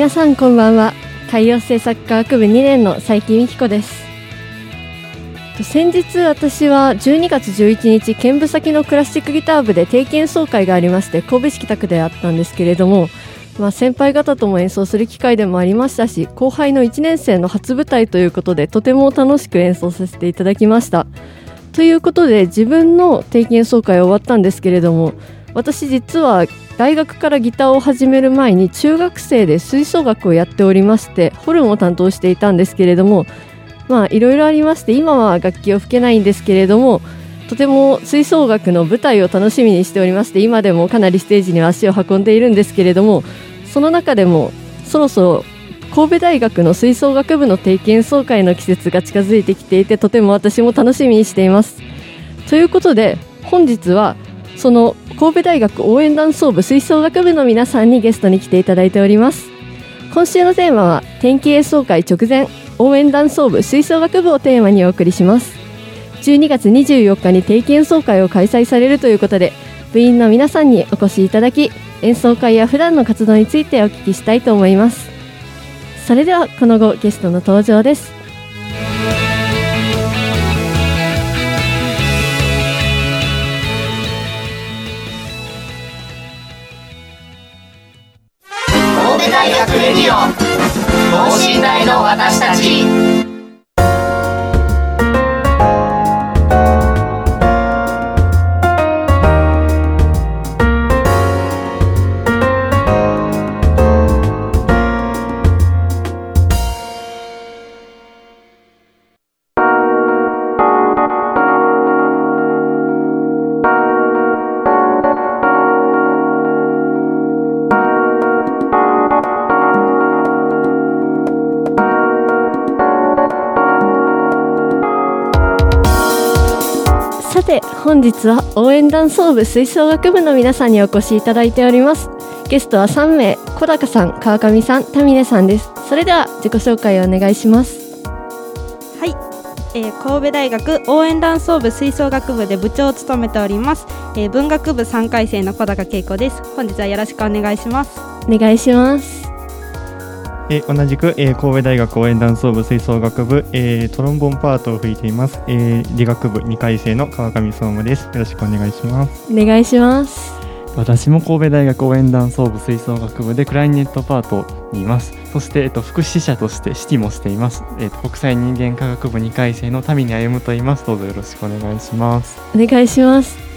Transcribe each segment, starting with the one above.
皆さんこんばんは。海洋政策科学部2年の佐伯美希子です。先日私は12月11日兼部先のクラシックギター部で定期演奏会がありまして神戸市北区であったんですけれどもまあ、先輩方とも演奏する機会でもありましたし後輩の1年生の初舞台ということでとても楽しく演奏させていただきました。ということで自分の定期演奏会終わったんですけれども私実は大学からギターを始める前に中学生で吹奏楽をやっておりましてホルンを担当していたんですけれどもまあいろいろありまして今は楽器を吹けないんですけれどもとても吹奏楽の舞台を楽しみにしておりまして今でもかなりステージに足を運んでいるんですけれどもその中でもそろそろ神戸大学の吹奏楽部の定期演奏会の季節が近づいてきていてとても私も楽しみにしています。ということで本日はその神戸大学応援団奏部吹奏楽部の皆さんにゲストに来ていただいております。今週のテーマは天気演奏会直前応援団奏部吹奏楽部をテーマにお送りします。12月24日に定期演奏会を開催されるということで部員の皆さんにお越しいただき演奏会や普段の活動についてお聞きしたいと思います。それではこの後ゲストの登場です。ディオ等身大の私たち。て本日は応援団奏部吹奏楽部の皆さんにお越しいただいております。ゲストは3名小高さん川上さん田峰さんです。それでは自己紹介をお願いします。はい、えー、神戸大学応援団奏部吹奏楽部で部長を務めております、えー、文学部3回生の小高恵子です。本日はよろしくお願いします。お願いしますえー、同じく、えー、神戸大学応援団奏部吹奏楽部、えー、トロンボンパートを吹いています、えー、理学部2回生の川上総務です。よろしくお願いします。お願いします。私も神戸大学応援団奏部吹奏楽部でクライネットパートにいます。そして、えっと、副指揮者として指揮もしています、えっと、国際人間科学部2回生の田見歩と言います。どうぞよろしくお願いします。お願いします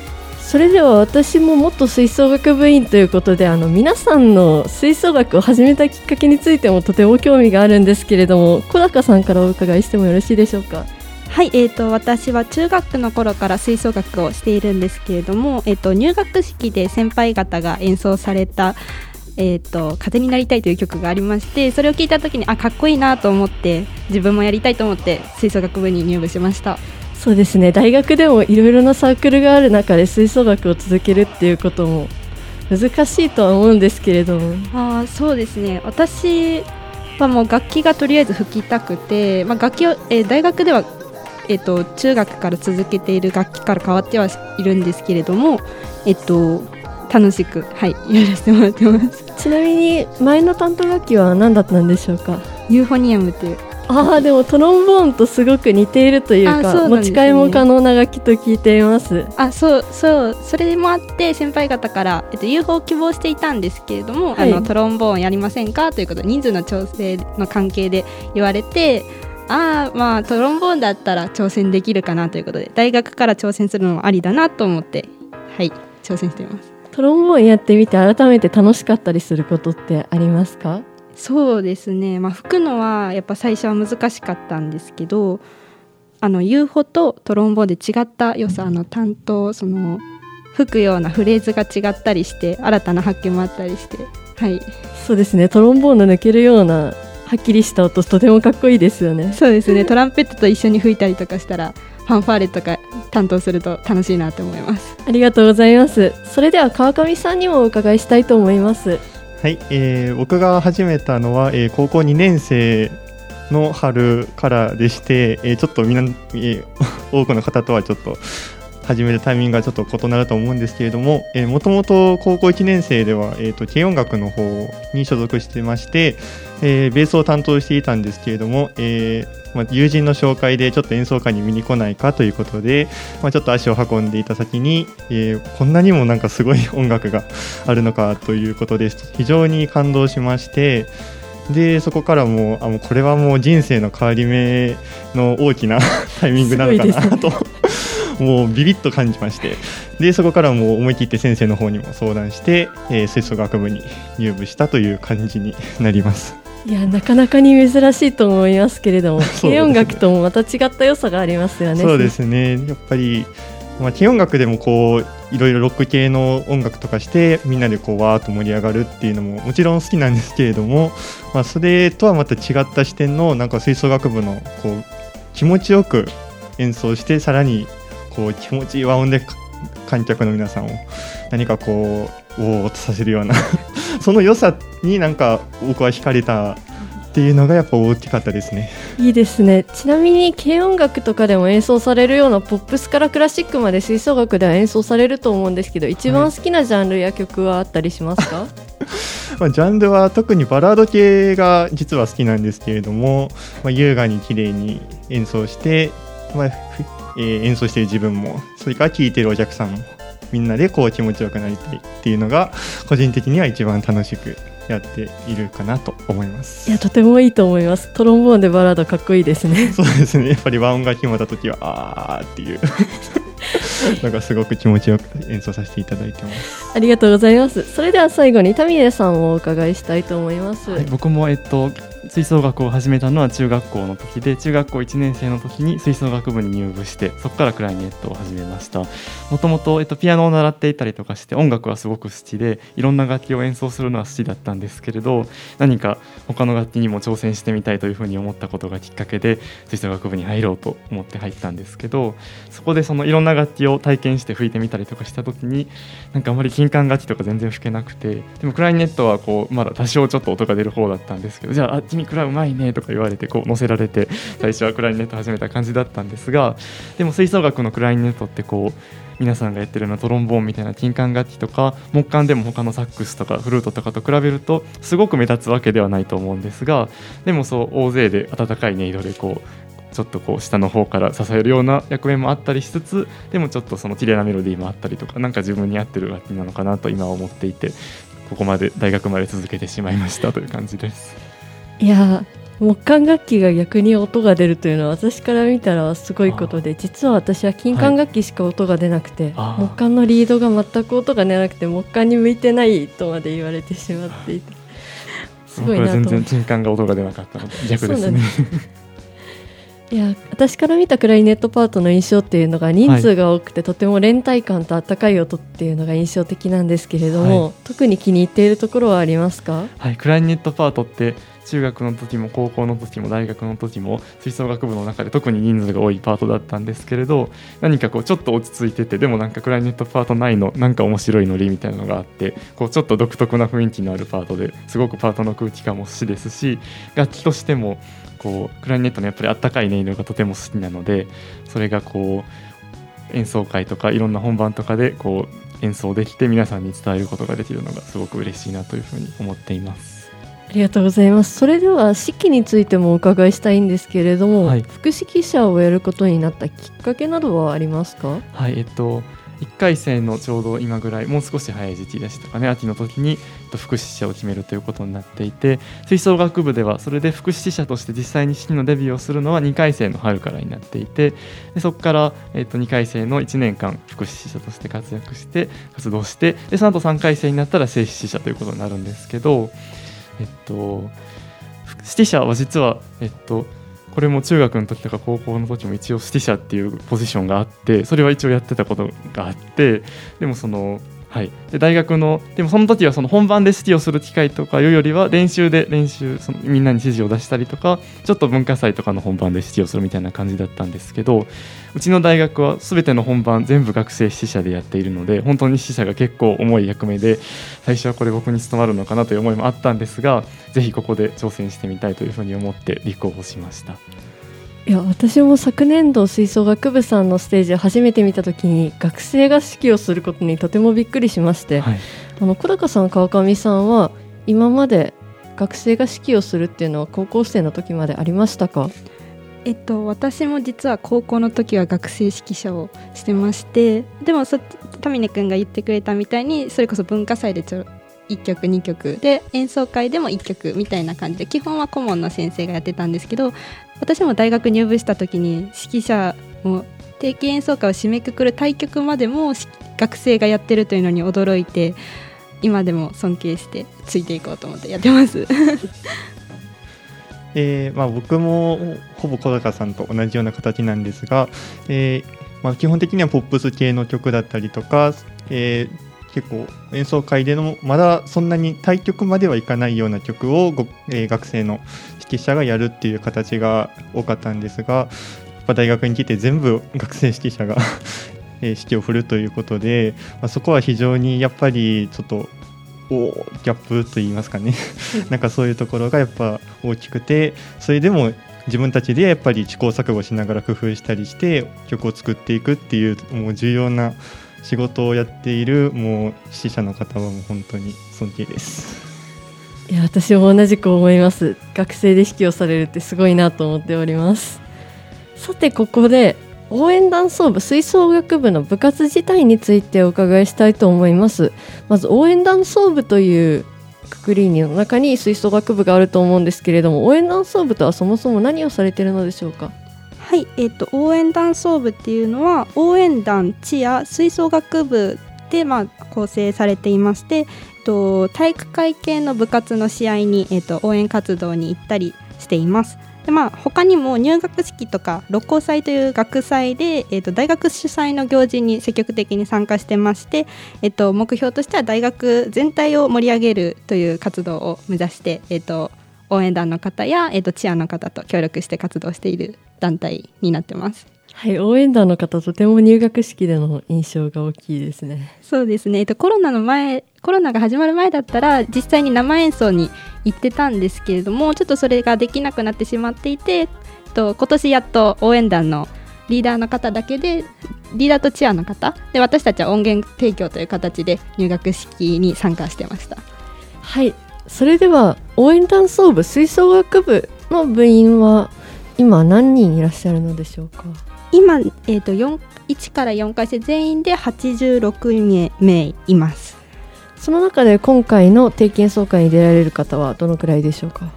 それでは私も元吹奏楽部員ということであの皆さんの吹奏楽を始めたきっかけについてもとても興味があるんですけれども小高さんからお伺いしてもよろしいでしょうか？はい、えーと、私は中学の頃から吹奏楽をしているんですけれども、えーと、入学式で先輩方が演奏された「えーと、風になりたい」という曲がありましてそれを聞いた時にあかっこいいなと思って自分もやりたいと思って吹奏楽部に入部しました。そうですね。大学でもいろいろなサークルがある中で吹奏楽を続けるっていうことも難しいとは思うんですけれども。あそうですね。私はもう楽器がとりあえず吹きたくて、まあ、楽器を、えー、大学では、えーと、中学から続けている楽器から変わってはいるんですけれども、えっ、ー、と、楽しく、はい、やらせてもらってます。ちなみに前の担当楽器は何だったんでしょうか？ユーフォニアムっていうああでもトロンボーンとすごく似ているというか、ね、持ち替えも可能な楽器と聞いています。あそうそうそれもあって先輩方から、えっと、UFO を希望していたんですけれども、はい、あのトロンボーンやりませんかということで人数の調整の関係で言われてああまあトロンボーンだったら挑戦できるかなということで大学から挑戦するのもありだなと思ってはい挑戦しています。トロンボーンやってみて改めて楽しかったりすることってありますか？そうですね、まあ、吹くのはやっぱ最初は難しかったんですけどあの UFO とトロンボーンで違った良さの担当その吹くようなフレーズが違ったりして新たな発見もあったりしてはい。そうですね。トロンボーンの抜けるようなはっきりした音とてもかっこいいですよね。そうですね。トランペットと一緒に吹いたりとかしたらファンファーレとか担当すると楽しいなと思います。ありがとうございます。それでは川上さんにもお伺いしたいと思いますはい、えー僕が始めたのは、えー高校2年生の春からでして、えーちょっとみんな、えー 多くの方とはちょっと始めるタイミングがちょっと異なると思うんですけれどももともと高校1年生では、えー、と軽音楽の方に所属してまして、えーベースを担当していたんですけれども、えーまあ、友人の紹介でちょっと演奏会に見に来ないかということで、まあ、ちょっと足を運んでいた先に、えーこんなにもなんかすごい音楽があるのかということで非常に感動しましてでそこからもうあもうこれはもう人生の変わり目の大きな タイミングなのかなと もうビビッと感じましてでそこからもう思い切って先生の方にも相談して、えー吹奏楽部に入部したという感じになります。いやなかなかに珍しいと思いますけれども 軽音楽ともまた違った良さがありますよね。そうですね。やっぱり、まあ、軽音楽でもこういろいろロック系の音楽とかしてみんなでこうわーっと盛り上がるっていうのももちろん好きなんですけれども、まあ、それとはまた違った視点のなんか吹奏楽部のこう気持ちよく演奏してさらにこう気持ちいい和音でか観客の皆さんを何かこうおーっとさせるようなその良さになんか僕は惹かれたっていうのがやっぱ大きかったですね。いいですね。ちなみに軽音楽とかでも演奏されるようなポップスからクラシックまで吹奏楽では演奏されると思うんですけど一番好きなジャンルや曲はあったりしますか、まあ、ジャンルは特にバラード系が実は好きなんですけれども、まあ、優雅に綺麗に演奏して、まあふえー演奏している自分もそれから聴いているお客さんもみんなでこう気持ちよくなりたいっていうのが個人的には一番楽しくやっているかなと思います。いやとてもいいと思います。トロンボーンでバラードかっこいいですね。そうですね。やっぱり和音が決まった時はあーっていう。なんかすごく気持ちよく演奏させていただいてます。ありがとうございます。それでは最後にタミネさんをお伺いしたいと思います、はい、僕も、えっと、吹奏楽を始めたのは中学校の時で中学校1年生の時に吹奏楽部に入部してそこからクラリネットを始めました。もともと、ピアノを習っていたりとかして音楽はすごく好きでいろんな楽器を演奏するのは好きだったんですけれど何か他の楽器にも挑戦してみたいというふうに思ったことがきっかけで吹奏楽部に入ろうと思って入ったんですけどそこでそのいろんな楽器を体験して吹いてみたりとかした時になんかあまり金管楽器とか全然吹けなくてでもクラリネットはこうまだ多少ちょっと音が出る方だったんですけどじゃあ君クラうまいねとか言われてこう乗せられて最初はクラリネット始めた感じだったんですがでも吹奏楽のクラリネットってこう皆さんがやってるようなトロンボーンみたいな金管楽器とか木管でも他のサックスとかフルートとかと比べるとすごく目立つわけではないと思うんですがでもそう大勢で温かい音色でこうちょっとこう下の方から支えるような役目もあったりしつつでもちょっとその綺麗なメロディーもあったりとかなんか自分に合ってる楽器なのかなと今は思っていてここまで大学まで続けてしまいましたという感じです。いや木管楽器が逆に音が出るというのは私から見たらすごいことで実は私は金管楽器しか音が出なくて、あー。木管のリードが全く音が出なくて木管に向いてないとまで言われてしまっていてすごいなと思って。然金管が音が出なかったので逆ですね。いや私から見たクラリネットパートの印象っていうのが人数が多くて、とても連帯感と温かい音っていうのが印象的なんですけれども、はい。特に気に入っているところはありますか？はい、クラリネットパートって中学の時も高校の時も大学の時も吹奏楽部の中で特に人数が多いパートだったんですけれど何かこうちょっと落ち着いててでもなんかクラリネットパート内のなんか面白いノリみたいなのがあってこうちょっと独特な雰囲気のあるパートですごくパートの空気感も好きですし楽器としてもこうクラリネットのやっぱりあったかい音色がとても好きなのでそれがこう演奏会とかいろんな本番とかでこう演奏できて皆さんに伝えることができるのがすごく嬉しいなというふうに思っています。ありがとうございます。それでは式についてもお伺いしたいんですけれども、はい。副指揮者をやることになったきっかけなどはありますか？はい、えっと1回生のちょうど今ぐらいもう少し早い時期でしたかね。秋の時に副指揮者を決めるということになっていて吹奏楽部ではそれで副指揮者として実際に式のデビューをするのは2回生の春からになっていてでそこから、えー、と2回生の1年間副指揮者として活躍して活動してでその後3回生になったら正指揮者ということになるんですけどえっと指揮者は実はえっとこれも中学の時とか高校の時も一応指揮者っていうポジションがあってそれは一応やってたことがあってでもそのはい、で大学のでもその時はその本番で指揮をする機会とかいうよりは練習で練習そのみんなに指示を出したりとかちょっと文化祭とかの本番で指揮をするみたいな感じだったんですけどうちの大学は全ての本番全部学生指揮者でやっているので本当に指揮者が結構重い役目で最初はこれ僕に務まるのかなという思いもあったんですがぜひここで挑戦してみたいというふうに思って立候補しました。いや私も昨年度吹奏楽部さんのステージを初めて見た時に学生が指揮をすることにとてもびっくりしまして、はい、あの小高さん川上さんは今まで学生が指揮をするっていうのは高校生の時までありましたか？えっと、私も実は高校の時は学生指揮者をしてましてでもそ田峰君が言ってくれたみたいにそれこそ文化祭でちょ1曲2曲で演奏会でも1曲みたいな感じで基本は顧問の先生がやってたんですけど私も大学入部した時に指揮者も定期演奏会を締めくくる対局までも学生がやってるというのに驚いて今でも尊敬してついていこうと思ってやってます。えーまあ、僕もほぼ小高さんと同じような形なんですが、えーまあ、基本的にはポップス系の曲だったりとか、えー、結構演奏会でのまだそんなに対局まではいかないような曲をご、えー、学生の指揮者がやるっていう形が多かったんですが大学に来て全部学生指揮者が 指揮を振るということで、まあ、そこは非常にやっぱりちょっとおギャップと言いますかね。なんかそういうところがやっぱ大きくてそれでも自分たちでやっぱり試行錯誤しながら工夫したりして曲を作っていくっていうもう重要な仕事をやっているもう死者の方はもう本当に尊敬ですいや私も同じく思います。学生で指揮をされるってすごいなと思っております。さてここで応援団奏部吹奏楽部の部活自体についてお伺いしたいと思います。まず応援団奏部というくくりの中に吹奏楽部があると思うんですけれども応援団奏部とはそもそも何をされているのでしょうか？はい、えーと、応援団奏部っていうのは応援団地や吹奏楽部で、まあ、構成されていまして、と、体育会系の部活の試合に、えーと、応援活動に行ったりしています。でまあ、他にも入学式とか六甲祭という学祭で、えー、と大学主催の行事に積極的に参加してまして、えー、と目標としては大学全体を盛り上げるという活動を目指して、えー、と応援団の方や、えー、とチアの方と協力して活動している団体になってます。はい、応援団の方とても入学式での印象が大きいですね。そうですね。えっとコロナの前、コロナが始まる前だったら実際に生演奏に行ってたんですけれども、ちょっとそれができなくなってしまっていて、と今年やっと応援団のリーダーの方だけでリーダーとチアの方で私たちは音源提供という形で入学式に参加してました。はい。それでは応援団奏部吹奏楽部の部員は今何人いらっしゃるのでしょうか？今、えーと、と1から4回生全員で86名いますその中で今回の定期演奏会に出られる方はどのくらいでしょうか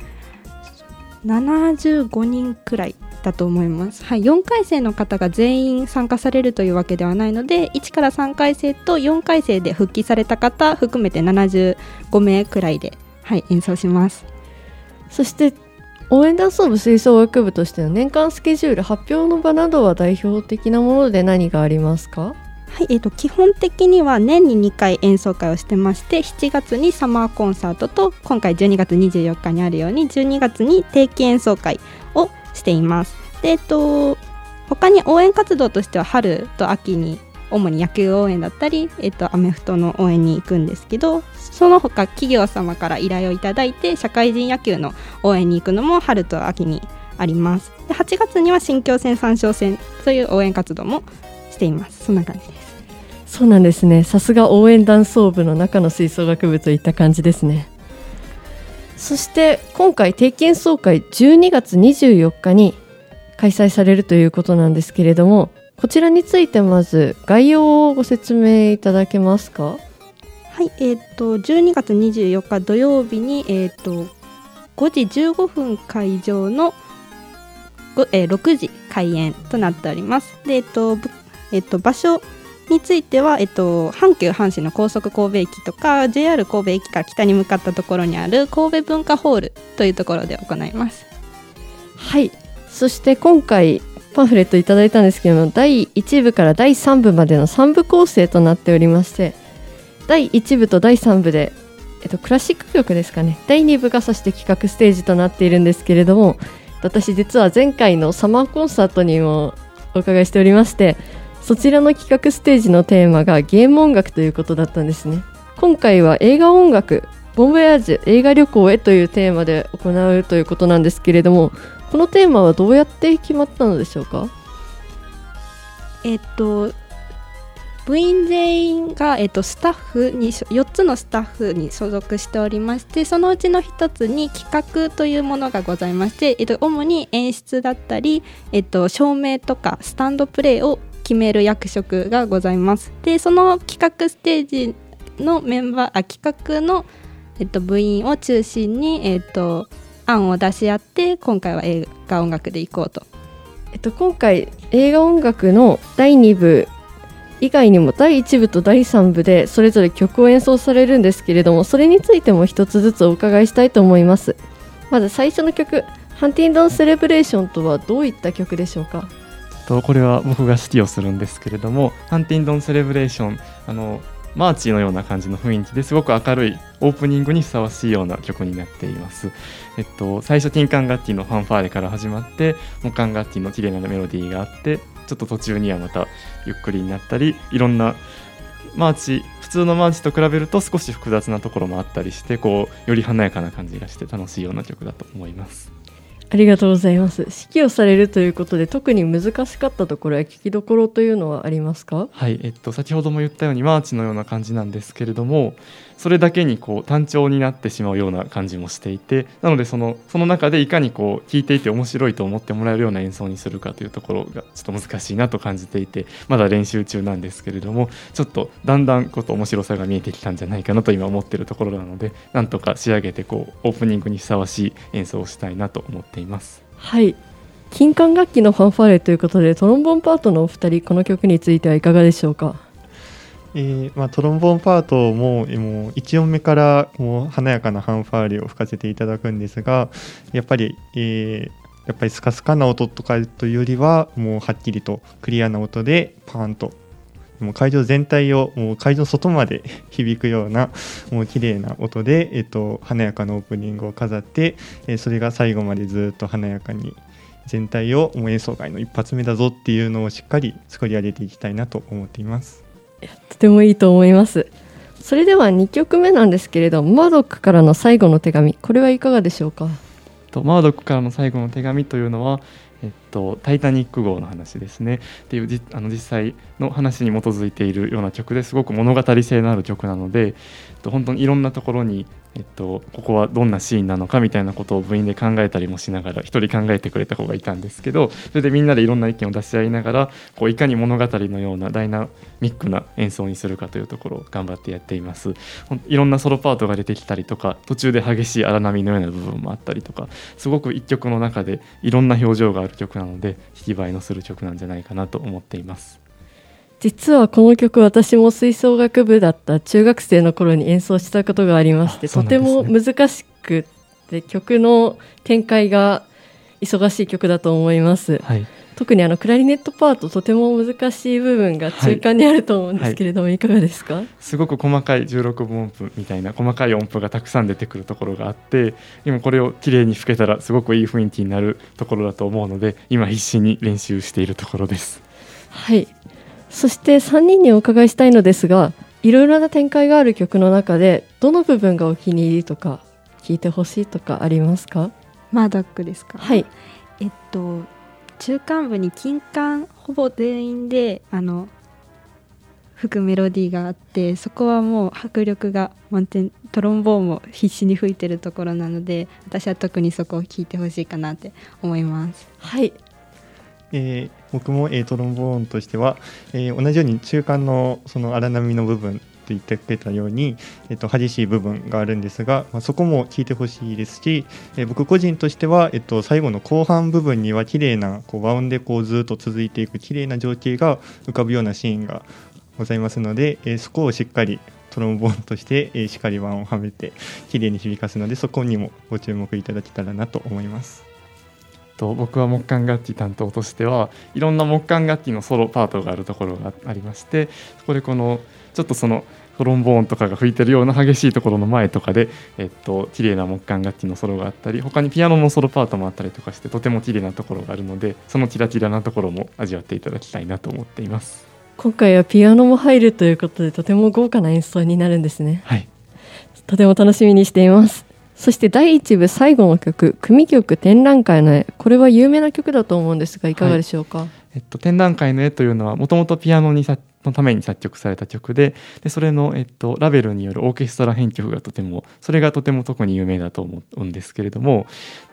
？75人くらいだと思います、はい、4回生の方が全員参加されるというわけではないので1から3回生と4回生で復帰された方含めて75名くらいで、はい、演奏します。そして応援団奏部吹奏楽部としての年間スケジュール発表の場などは代表的なもので何がありますか？はい、えーと、基本的には年に2回演奏会をしてまして7月にサマーコンサートと今回12月24日にあるように12月に定期演奏会をしています。で、えーと他に応援活動としては春と秋に主に野球応援だったり、えっと、アメフトの応援に行くんですけどその他企業様から依頼をいただいて社会人野球の応援に行くのも春と秋にあります。で8月には新京戦三勝戦という応援活動もしています。そんな感じです。そうなんですね。さすが応援団奏部の中の吹奏楽部といった感じですね。そして今回定期演奏会12月24日に開催されるということなんですけれどもこちらについてまず概要をご説明いただけますか？はい、えっ、と12月24日土曜日にえっ、と5時15分会場のごえー6時開演となっております。で、えっ、とえっ、と場所については、えっと、阪急阪神の高速神戸駅とか JR 神戸駅から北に向かったところにある神戸文化ホールというところで行います。はいそして今回パンフレットいただいたんですけども第1部から第3部までの3部構成となっておりまして第1部と第3部で、えっと、クラシック曲ですかね第2部がそして企画ステージとなっているんですけれども私実は前回のサマーコンサートにもお伺いしておりましてそちらの企画ステージのテーマがゲーム音楽ということだったんですね。今回は映画音楽ボンボヤージュ映画旅行へというテーマで行うということなんですけれどもこのテーマはどうやって決まったのでしょうか？えっと部員全員が、えっと、スタッフに4つのスタッフに所属しておりましてそのうちの1つに企画というものがございまして、えっと、主に演出だったり、えっと、照明とかスタンドプレーを決める役職がございます。でその企画ステージのメンバーあ企画の、えっと、部員を中心に、えっと、案を出し合って今回は映画音楽でいこうと。えっと、今回映画音楽の第2部以外にも第1部と第3部でそれぞれ曲を演奏されるんですけれどもそれについても一つずつお伺いしたいと思います。まず最初の曲「ハンティンドン・セレブレーション」とはどういった曲でしょうか？とこれは僕が指揮をするんですけれども「ハンティンドン・セレブレーション」あのマーチのような感じの雰囲気ですごく明るいオープニングにふさわしいような曲になっています。えっと、最初ティンカンガッティのファンファーレから始まって木管ガッティの綺麗なメロディーがあってちょっと途中にはまたゆっくりになったりいろんなマーチ普通のマーチと比べると少し複雑なところもあったりしてこうより華やかな感じがして楽しいような曲だと思います。ありがとうございます。指揮をされるということで特に難しかったところや聞きどころというのはありますか？はい、えっと、先ほども言ったようにマーチのような感じなんですけれどもそれだけにこう単調になってしまうような感じもしていてなのでそのその中でいかにこう聴いていて面白いと思ってもらえるような演奏にするかというところがちょっと難しいなと感じていてまだ練習中なんですけれどもちょっとだんだんこと面白さが見えてきたんじゃないかなと今思っているところなのでなんとか仕上げてこうオープニングにふさわしい演奏をしたいなと思っています。はい金管楽器のファンファーレということでトロンボンパートのお二人この曲についてはいかがでしょうか？えーまあ、トロンボーンパートももう1音目からもう華やかなファンファーレを吹かせていただくんですがやっぱり、えーやっぱりスカスカな音とかというよりはもうはっきりとクリアな音でパーンともう会場全体をもう会場外まで 響くようなもう綺麗な音で、えっと華やかなオープニングを飾って、えーそれが最後までずっと華やかに全体をもう演奏会の一発目だぞっていうのをしっかり作り上げていきたいなと思っています。とてもいいと思います。それでは2曲目なんですけれどマードックからの最後の手紙これはいかがでしょうか？とマードックからの最後の手紙というのは、えっと、タイタニック号の話ですね。っていうじあの実際の話に基づいているような曲ですごく物語性のある曲なので、えっと、本当にいろんなところに、えっと、ここはどんなシーンなのかみたいなことを部員で考えたりもしながら一人考えてくれた子がいたんですけどそれでみんなでいろんな意見を出し合いながらこういかに物語のようなダイナミックな演奏にするかというところを頑張ってやっています。いろんなソロパートが出てきたりとか途中で激しい荒波のような部分もあったりとかすごく一曲の中でいろんな表情がある曲なので引き映えのする曲なんじゃないかなと思っています。実はこの曲私も吹奏楽部だった中学生の頃に演奏したことがありまして、あそうとても難しくって曲の展開が忙しい曲だと思います。はい、特にあのクラリネットパートとても難しい部分が中間にあると思うんですけれども、い、かがですか？すごく細かい16分音符みたいな細かい音符がたくさん出てくるところがあって今これをきれいに吹けたらすごくいい雰囲気になるところだと思うので今必死に練習しているところです。はいそして3人にお伺いしたいのですがいろいろな展開がある曲の中でどの部分がお気に入りとか聴いてほしいとかありますか？マードックですか？はい。えっと中間部に金管ほぼ全員であの吹くメロディーがあってそこはもう迫力が満点トロンボーンも必死に吹いてるところなので私は特にそこを聴いてほしいかなって思います。はいえー僕も、えートロンボーンとしては、えー同じように中間のその荒波の部分と言ってくれたように、えっと激しい部分があるんですが、まあ、そこも聞いてほしいですし、えー僕個人としては、えっと最後の後半部分には綺麗なこう和音でこうずっと続いていく綺麗な情景が浮かぶようなシーンがございますので、えーそこをしっかりトロンボーンとして、えーしっかり和音をはめて綺麗に響かすのでそこにもご注目いただけたらなと思います。と僕は木管楽器担当としてはいろんな木管楽器のソロパートがあるところがありましてそこでこのちょっとそのトロンボーンとかが吹いてるような激しいところの前とかで、えっと綺麗な木管楽器のソロがあったり他にピアノのソロパートもあったりとかしてとても綺麗なところがあるのでそのキラキラなところも味わっていただきたいなと思っています。今回はピアノも入るということでとても豪華な演奏になるんですね。はい。とても楽しみにしていますそして第1部最後の曲組曲展覧会の絵。これは有名な曲だと思うんですがいかがでしょうか、えっと、展覧会の絵というのはもともとピアノにさのために作曲された曲ででそれの、えっと、ラベルによるオーケストラ編曲がとてもそれがとても特に有名だと思うんですけれども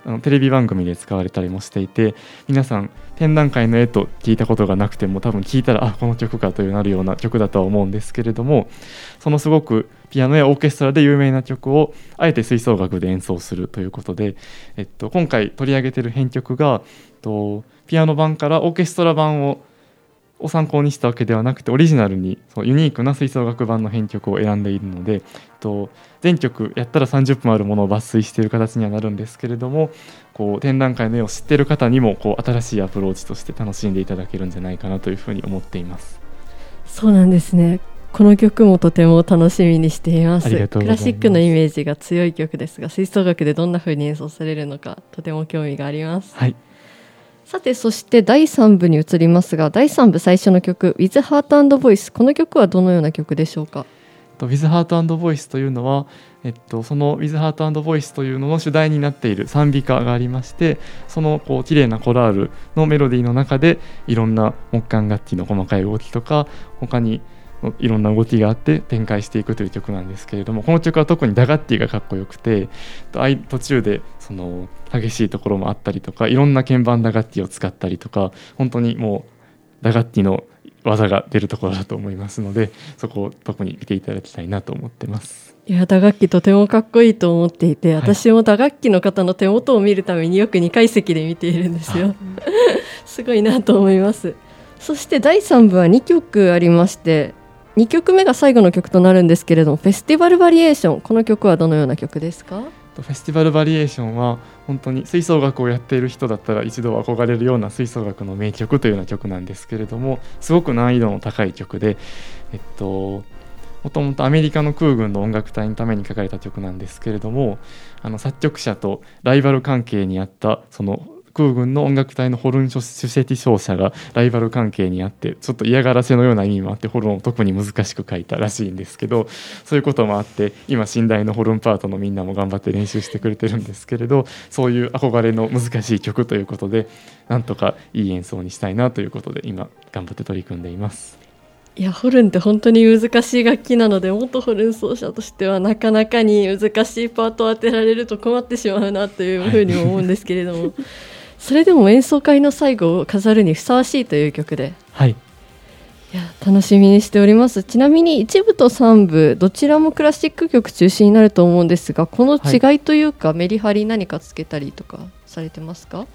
あのテレビ番組で使われたりもしていて皆さん展覧会の絵と聞いたことがなくても多分聞いたらあこの曲かというなるような曲だとは思うんですけれどもそのすごくピアノやオーケストラで有名な曲をあえて吹奏楽で演奏するということで、えっと、今回取り上げてる編曲がとピアノ版からオーケストラ版をを参考にしたわけではなくてオリジナルにそうユニークな吹奏楽版の編曲を選んでいるので、えっと、全曲やったら30分あるものを抜粋している形にはなるんですけれどもこう展覧会の絵を知っている方にもこう新しいアプローチとして楽しんでいただけるんじゃないかなというふうに思っています。そうなんですね。この曲もとても楽しみにしています。クラシックのイメージが強い曲ですが吹奏楽でどんな風に演奏されるのかとても興味があります。はいさてそして第3部に移りますが第3部最初の曲「With Heart and Voice」この曲はどのような曲でしょうか？と With Heart and Voice というのは、えっと、その With Heart and Voice というのの主題になっている賛美歌がありましてそのこう綺麗なコラールのメロディーの中でいろんな木管楽器の細かい動きとか他にいろんな動きがあって展開していくという曲なんですけれどもこの曲は特に打楽器がかっこよくて途中でその激しいところもあったりとかいろんな鍵盤打楽器を使ったりとか本当にもう打楽器の技が出るところだと思いますのでそこを特に見ていただきたいなと思ってます。いや打楽器とてもかっこいいと思っていて、はい私も打楽器の方の手元を見るためによく2階席で見ているんですよ。すごいなと思います。そして第3部は2曲ありまして2曲目が最後の曲となるんですけれどもフェスティバルバリエーションこの曲はどのような曲ですか？フェスティバルバリエーションは本当に吹奏楽をやっている人だったら一度憧れるような吹奏楽の名曲というような曲なんですけれどもすごく難易度の高い曲でえっともともとアメリカの空軍の音楽隊のために書かれた曲なんですけれどもあの作曲者とライバル関係にあったその空軍の音楽隊のホルン主席奏者がライバル関係にあってちょっと嫌がらせのような意味もあってホルンを特に難しく書いたらしいんですけどそういうこともあって今寝台のホルンパートのみんなも頑張って練習してくれてるんですけれどそういう憧れの難しい曲ということでなんとかいい演奏にしたいなということで今頑張って取り組んでいます。いやホルンって本当に難しい楽器なので元ホルン奏者としてはなかなかに難しいパートを当てられると困ってしまうなというふうに思うんですけれども、それでも演奏会の最後を飾るにふさわしいという曲で。はい。いや楽しみにしております。ちなみに1部と3部どちらもクラシック曲中心になると思うんですがこの違いというか、メリハリ何かつけたりとかされてますか？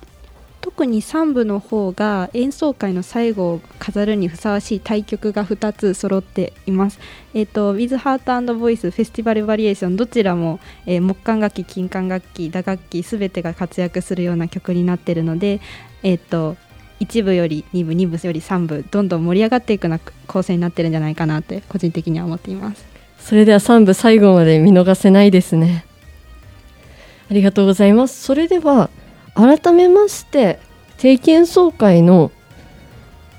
特に3部の方が演奏会の最後を飾るにふさわしい対曲が2つ揃っています。えっ、と With Heart and Voice フェスティバルバリエーションどちらも、えー木管楽器、金管楽器、打楽器すべてが活躍するような曲になっているので、えっ、と1部より2部、2部より3部どんどん盛り上がっていくな構成になってるんじゃないかなって個人的には思っています。それでは3部最後まで見逃せないですねありがとうございますそれでは改めまして定期演奏会の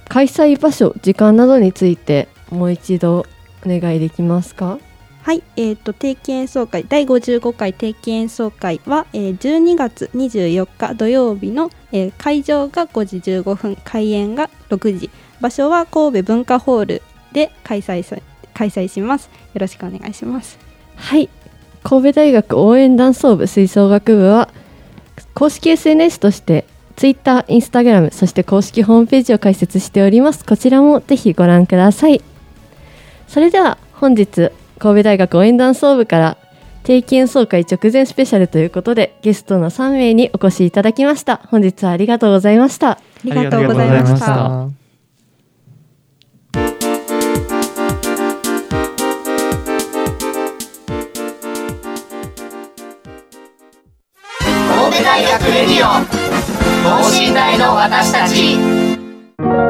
開催場所時間などについてもう一度お願いできますか？はい、えー、と定期演奏会第55回定期演奏会は、えー12月24日土曜日の、えー会場が5時15分開演が6時。場所は神戸文化ホールで開催さ開催します。よろしくお願いします。はい。神戸大学応援団奏部吹奏楽部は公式 SNS として Twitter、Instagram、そして公式ホームページを開設しております。こちらもぜひご覧ください。それでは本日、神戸大学応援団総部から定期演奏会直前スペシャルということでゲストの3名にお越しいただきました。本日はありがとうございました。ありがとうございましありがとうございましたオ等身大の私たち。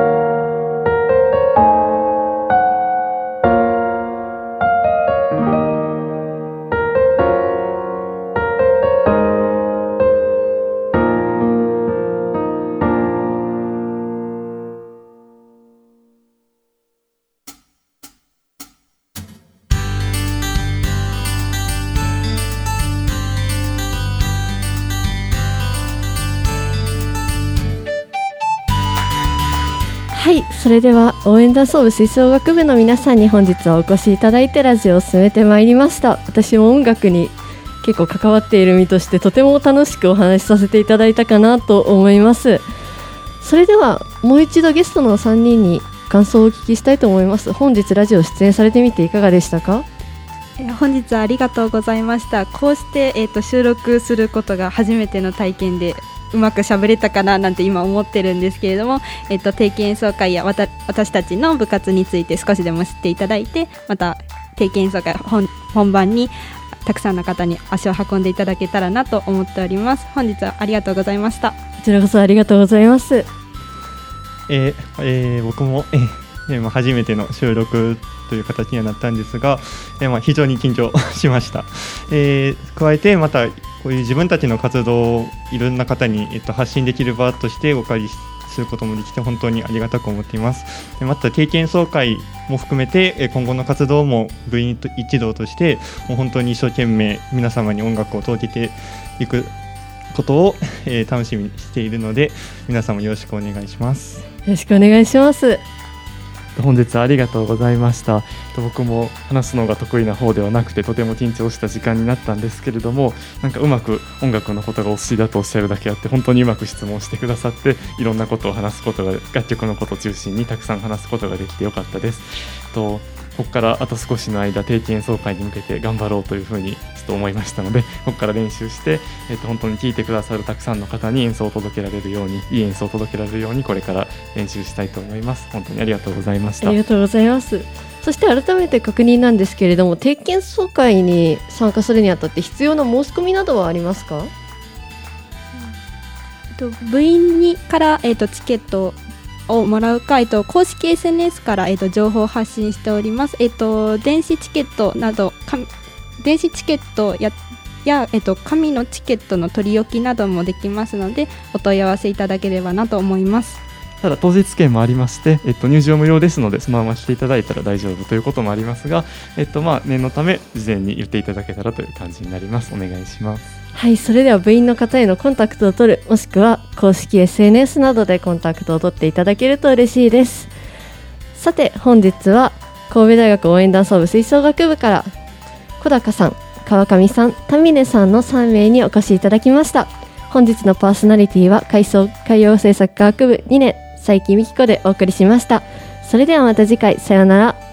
それでは応援団総部吹奏楽部の皆さんに本日はお越しいただいてラジオを進めてまいりました。私も音楽に結構関わっている身としてとても楽しくお話しさせていただいたかなと思います。それではもう一度ゲストの3人に感想をお聞きしたいと思います。本日ラジオ出演されてみていかがでしたか？本日はありがとうございました。こうして、えー、と収録することが初めての体験でうまく喋れたかななんて今思ってるんですけれども、えー、と定期演奏会やわた私たちの部活について少しでも知っていただいてまた定期演奏会本本番にたくさんの方に足を運んでいただけたらなと思っております。本日はありがとうございました。こちらこそありがとうございますえーえー僕も、えー初めての収録という形にはなったんですが、えーまあ、非常に緊張しました、えー加えてまたこういう自分たちの活動をいろんな方に、えっと、発信できる場としてお借りすることもできて本当にありがたく思っています。でまた定期演奏会も含めて今後の活動も部員と一同としてもう本当に一生懸命皆様に音楽を届けていくことを、えー楽しみにしているので皆様よろしくお願いします。よろしくお願いします。本日ありがとうございました。僕も話すのが得意な方ではなくてとても緊張した時間になったんですけれどもなんかうまく音楽のことがお好きだとおっしゃるだけあって本当にうまく質問してくださっていろんなことを話すことが楽曲のことを中心にたくさん話すことができてよかったです。とここからあと少しの間定期演奏会に向けて頑張ろうというふうにちょっと思いましたので ここから練習して、えっと本当に聴いてくださるたくさんの方に演奏を届けられるようにいい演奏を届けられるようにこれから練習したいと思います本当にありがとうございましたありがとうございます。そして改めて確認なんですけれども、定期演奏会に参加するにあたって必要な申し込みなどはありますか？えっと部員にから、えっとチケットをもらうか、えっと公式 SNS から、えっと情報を発信しております。えっと電子チケットなどか電子チケットやや、えっと紙のチケットの取り置きなどもできますのでお問い合わせいただければなと思います。ただ当日券もありまして、えっと、入場無料ですのでそのまま来ていただいたら大丈夫ということもありますが、えっとまあ、念のため事前に言っていただけたらという感じになりますお願いしますはい、それでは部員の方へのコンタクトを取る、もしくは公式 SNS などでコンタクトを取っていただけると嬉しいです。さて本日は神戸大学応援団総部吹奏楽部から小高さん、川上さん、田峰さんの3名にお越しいただきました。本日のパーソナリティは海藻海洋政策科学部2年佐伯美希子でお送りしました。それではまた次回さようなら。